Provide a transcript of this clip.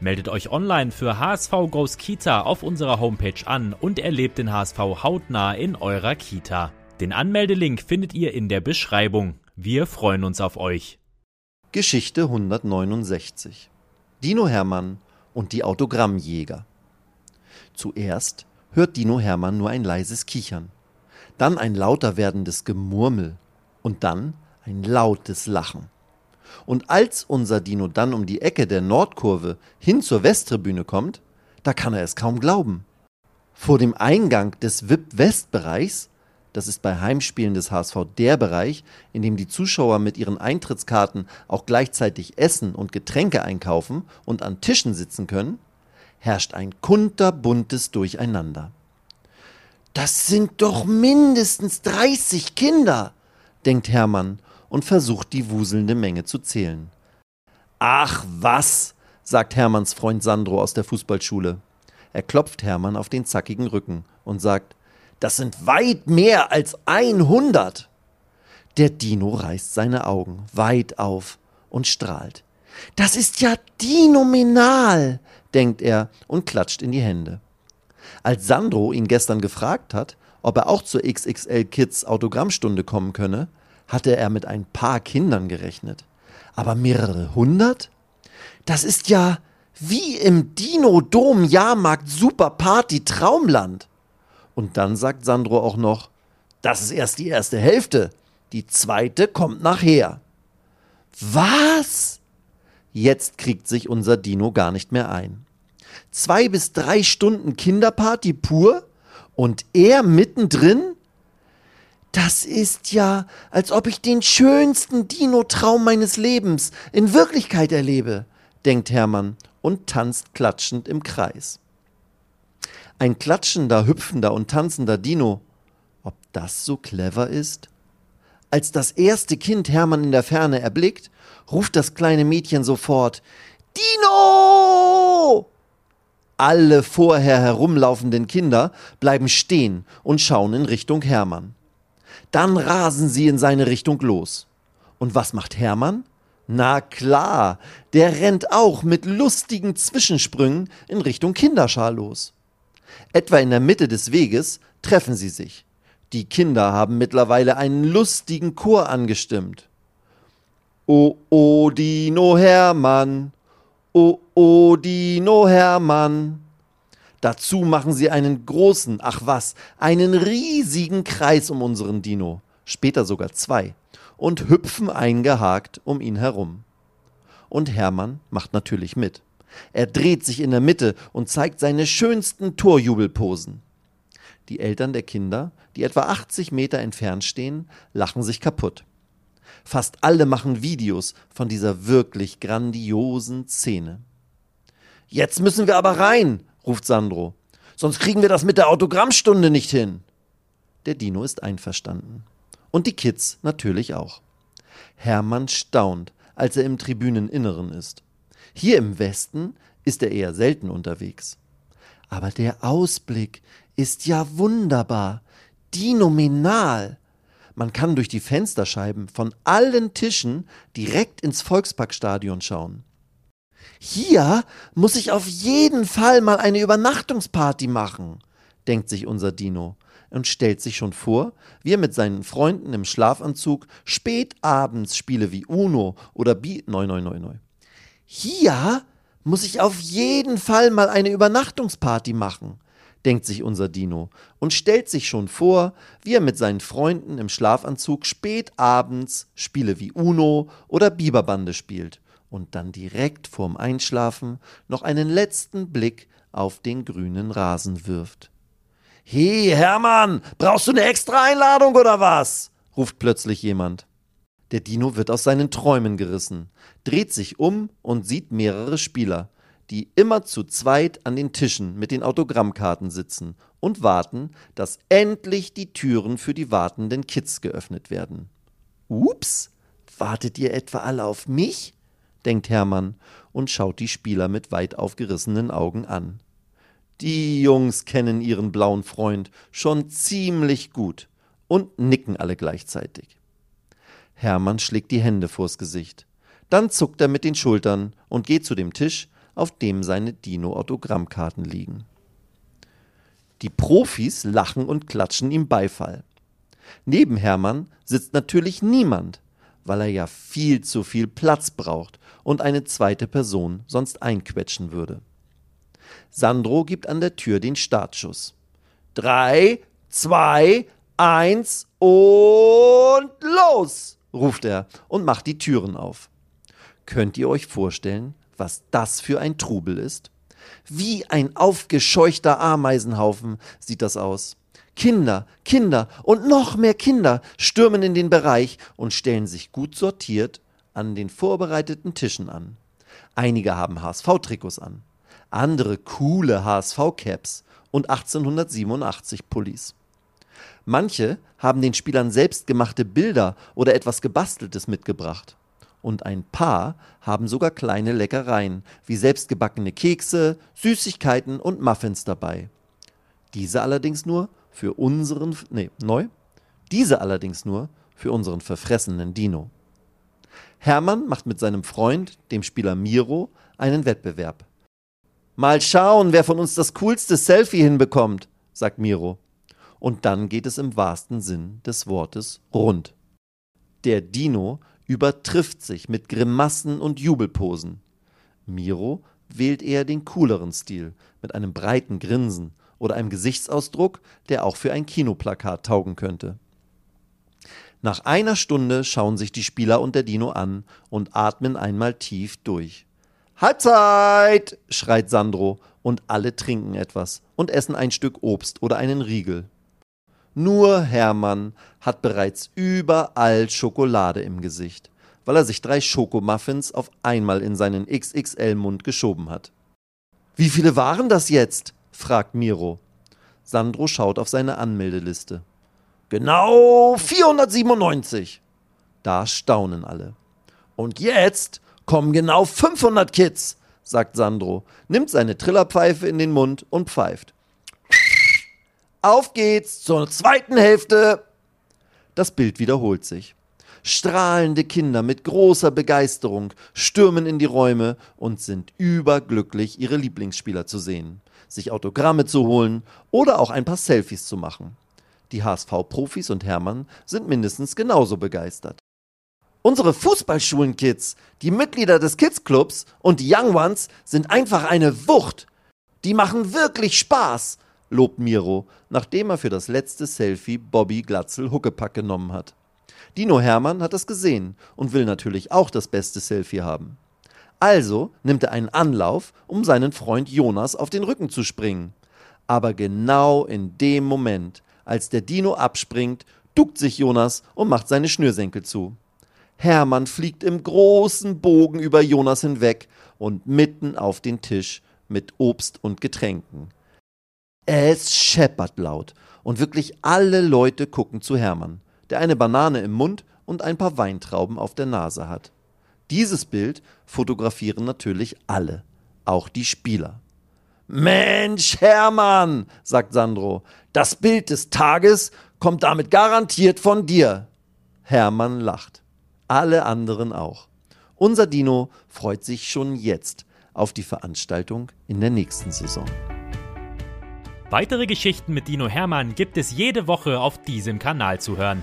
Meldet euch online für HSV Goes Kita auf unserer Homepage an und erlebt den HSV hautnah in eurer Kita. Den Anmeldelink findet ihr in der Beschreibung. Wir freuen uns auf euch. Geschichte 169 Dino Hermann und die Autogrammjäger. Zuerst hört Dino Hermann nur ein leises Kichern, dann ein lauter werdendes Gemurmel und dann ein lautes Lachen. Und als unser Dino dann um die Ecke der Nordkurve hin zur Westtribüne kommt, da kann er es kaum glauben. Vor dem Eingang des VIP-Westbereichs, das ist bei Heimspielen des HSV der Bereich, in dem die Zuschauer mit ihren Eintrittskarten auch gleichzeitig Essen und Getränke einkaufen und an Tischen sitzen können, herrscht ein kunterbuntes Durcheinander. Das sind doch mindestens 30 Kinder, denkt Hermann und versucht die wuselnde Menge zu zählen. Ach was, sagt Hermanns Freund Sandro aus der Fußballschule. Er klopft Hermann auf den zackigen Rücken und sagt, das sind weit mehr als 100. Der Dino reißt seine Augen weit auf und strahlt. Das ist ja dinominal, denkt er und klatscht in die Hände. Als Sandro ihn gestern gefragt hat, ob er auch zur XXL Kids Autogrammstunde kommen könne, hatte er mit ein paar Kindern gerechnet. Aber mehrere hundert? Das ist ja wie im Dino-Dom Jahrmarkt Super Party Traumland. Und dann sagt Sandro auch noch, das ist erst die erste Hälfte. Die zweite kommt nachher. Was? Jetzt kriegt sich unser Dino gar nicht mehr ein. Zwei bis drei Stunden Kinderparty pur und er mittendrin? Das ist ja, als ob ich den schönsten Dino-Traum meines Lebens in Wirklichkeit erlebe, denkt Hermann und tanzt klatschend im Kreis. Ein klatschender, hüpfender und tanzender Dino. Ob das so clever ist? Als das erste Kind Hermann in der Ferne erblickt, ruft das kleine Mädchen sofort Dino! Alle vorher herumlaufenden Kinder bleiben stehen und schauen in Richtung Hermann. Dann rasen sie in seine Richtung los. Und was macht Hermann? Na klar, der rennt auch mit lustigen Zwischensprüngen in Richtung Kinderschar los. Etwa in der Mitte des Weges treffen sie sich. Die Kinder haben mittlerweile einen lustigen Chor angestimmt. O, o, Dino Hermann, o, o, Dino Hermann. Dazu machen sie einen großen, ach was, einen riesigen Kreis um unseren Dino, später sogar zwei, und hüpfen eingehakt um ihn herum. Und Hermann macht natürlich mit. Er dreht sich in der Mitte und zeigt seine schönsten Torjubelposen. Die Eltern der Kinder, die etwa 80 Meter entfernt stehen, lachen sich kaputt. Fast alle machen Videos von dieser wirklich grandiosen Szene. Jetzt müssen wir aber rein, ruft Sandro. Sonst kriegen wir das mit der Autogrammstunde nicht hin. Der Dino ist einverstanden. Und die Kids natürlich auch. Hermann staunt, als er im Tribüneninneren ist. Hier im Westen ist er eher selten unterwegs. Aber der Ausblick ist ja wunderbar, dinominal. Man kann durch die Fensterscheiben von allen Tischen direkt ins Volksparkstadion schauen. Hier muss ich auf jeden Fall mal eine Übernachtungsparty machen, denkt sich unser Dino und stellt sich schon vor, wie er mit seinen Freunden im Schlafanzug spät abends Spiele wie Uno oder Bi 9999. Hier muss ich auf jeden Fall mal eine Übernachtungsparty machen, denkt sich unser Dino und stellt sich schon vor, wie er mit seinen Freunden im Schlafanzug spät Spiele wie Uno oder Biberbande spielt und dann direkt vorm Einschlafen noch einen letzten Blick auf den grünen Rasen wirft. He, Hermann, brauchst du eine extra Einladung oder was? ruft plötzlich jemand. Der Dino wird aus seinen Träumen gerissen, dreht sich um und sieht mehrere Spieler, die immer zu zweit an den Tischen mit den Autogrammkarten sitzen und warten, dass endlich die Türen für die wartenden Kids geöffnet werden. Ups, wartet ihr etwa alle auf mich? Denkt Hermann und schaut die Spieler mit weit aufgerissenen Augen an. Die Jungs kennen ihren blauen Freund schon ziemlich gut und nicken alle gleichzeitig. Hermann schlägt die Hände vors Gesicht. Dann zuckt er mit den Schultern und geht zu dem Tisch, auf dem seine Dino-Autogrammkarten liegen. Die Profis lachen und klatschen ihm Beifall. Neben Hermann sitzt natürlich niemand, weil er ja viel zu viel Platz braucht und eine zweite Person sonst einquetschen würde. Sandro gibt an der Tür den Startschuss. Drei, zwei, eins und los! ruft er und macht die Türen auf. Könnt ihr euch vorstellen, was das für ein Trubel ist? Wie ein aufgescheuchter Ameisenhaufen sieht das aus. Kinder, Kinder und noch mehr Kinder stürmen in den Bereich und stellen sich gut sortiert an den vorbereiteten Tischen an. Einige haben HSV-Trikots an, andere coole HSV-Caps und 1887 Pullis. Manche haben den Spielern selbstgemachte Bilder oder etwas Gebasteltes mitgebracht. Und ein paar haben sogar kleine Leckereien wie selbstgebackene Kekse, Süßigkeiten und Muffins dabei. Diese allerdings nur für unseren, nee, neu? Diese allerdings nur für unseren verfressenen Dino. Hermann macht mit seinem Freund, dem Spieler Miro, einen Wettbewerb. Mal schauen, wer von uns das coolste Selfie hinbekommt, sagt Miro. Und dann geht es im wahrsten Sinn des Wortes rund. Der Dino übertrifft sich mit Grimassen und Jubelposen. Miro wählt eher den cooleren Stil, mit einem breiten Grinsen oder einem Gesichtsausdruck, der auch für ein Kinoplakat taugen könnte. Nach einer Stunde schauen sich die Spieler und der Dino an und atmen einmal tief durch. Halbzeit! schreit Sandro, und alle trinken etwas und essen ein Stück Obst oder einen Riegel. Nur Hermann hat bereits überall Schokolade im Gesicht, weil er sich drei Schokomuffins auf einmal in seinen XXL-Mund geschoben hat. Wie viele waren das jetzt? Fragt Miro. Sandro schaut auf seine Anmeldeliste. Genau 497. Da staunen alle. Und jetzt kommen genau 500 Kids, sagt Sandro, nimmt seine Trillerpfeife in den Mund und pfeift. Auf geht's zur zweiten Hälfte. Das Bild wiederholt sich. Strahlende Kinder mit großer Begeisterung stürmen in die Räume und sind überglücklich, ihre Lieblingsspieler zu sehen, sich Autogramme zu holen oder auch ein paar Selfies zu machen. Die HSV-Profis und Hermann sind mindestens genauso begeistert. Unsere Fußballschulen-Kids, die Mitglieder des Kids-Clubs und die Young Ones sind einfach eine Wucht. Die machen wirklich Spaß lobt Miro, nachdem er für das letzte Selfie Bobby Glatzel Huckepack genommen hat. Dino Hermann hat das gesehen und will natürlich auch das beste Selfie haben. Also nimmt er einen Anlauf, um seinen Freund Jonas auf den Rücken zu springen. Aber genau in dem Moment, als der Dino abspringt, duckt sich Jonas und macht seine Schnürsenkel zu. Hermann fliegt im großen Bogen über Jonas hinweg und mitten auf den Tisch mit Obst und Getränken. Es scheppert laut und wirklich alle Leute gucken zu Hermann, der eine Banane im Mund und ein paar Weintrauben auf der Nase hat. Dieses Bild fotografieren natürlich alle, auch die Spieler. Mensch, Hermann, sagt Sandro, das Bild des Tages kommt damit garantiert von dir. Hermann lacht. Alle anderen auch. Unser Dino freut sich schon jetzt auf die Veranstaltung in der nächsten Saison. Weitere Geschichten mit Dino Hermann gibt es jede Woche auf diesem Kanal zu hören.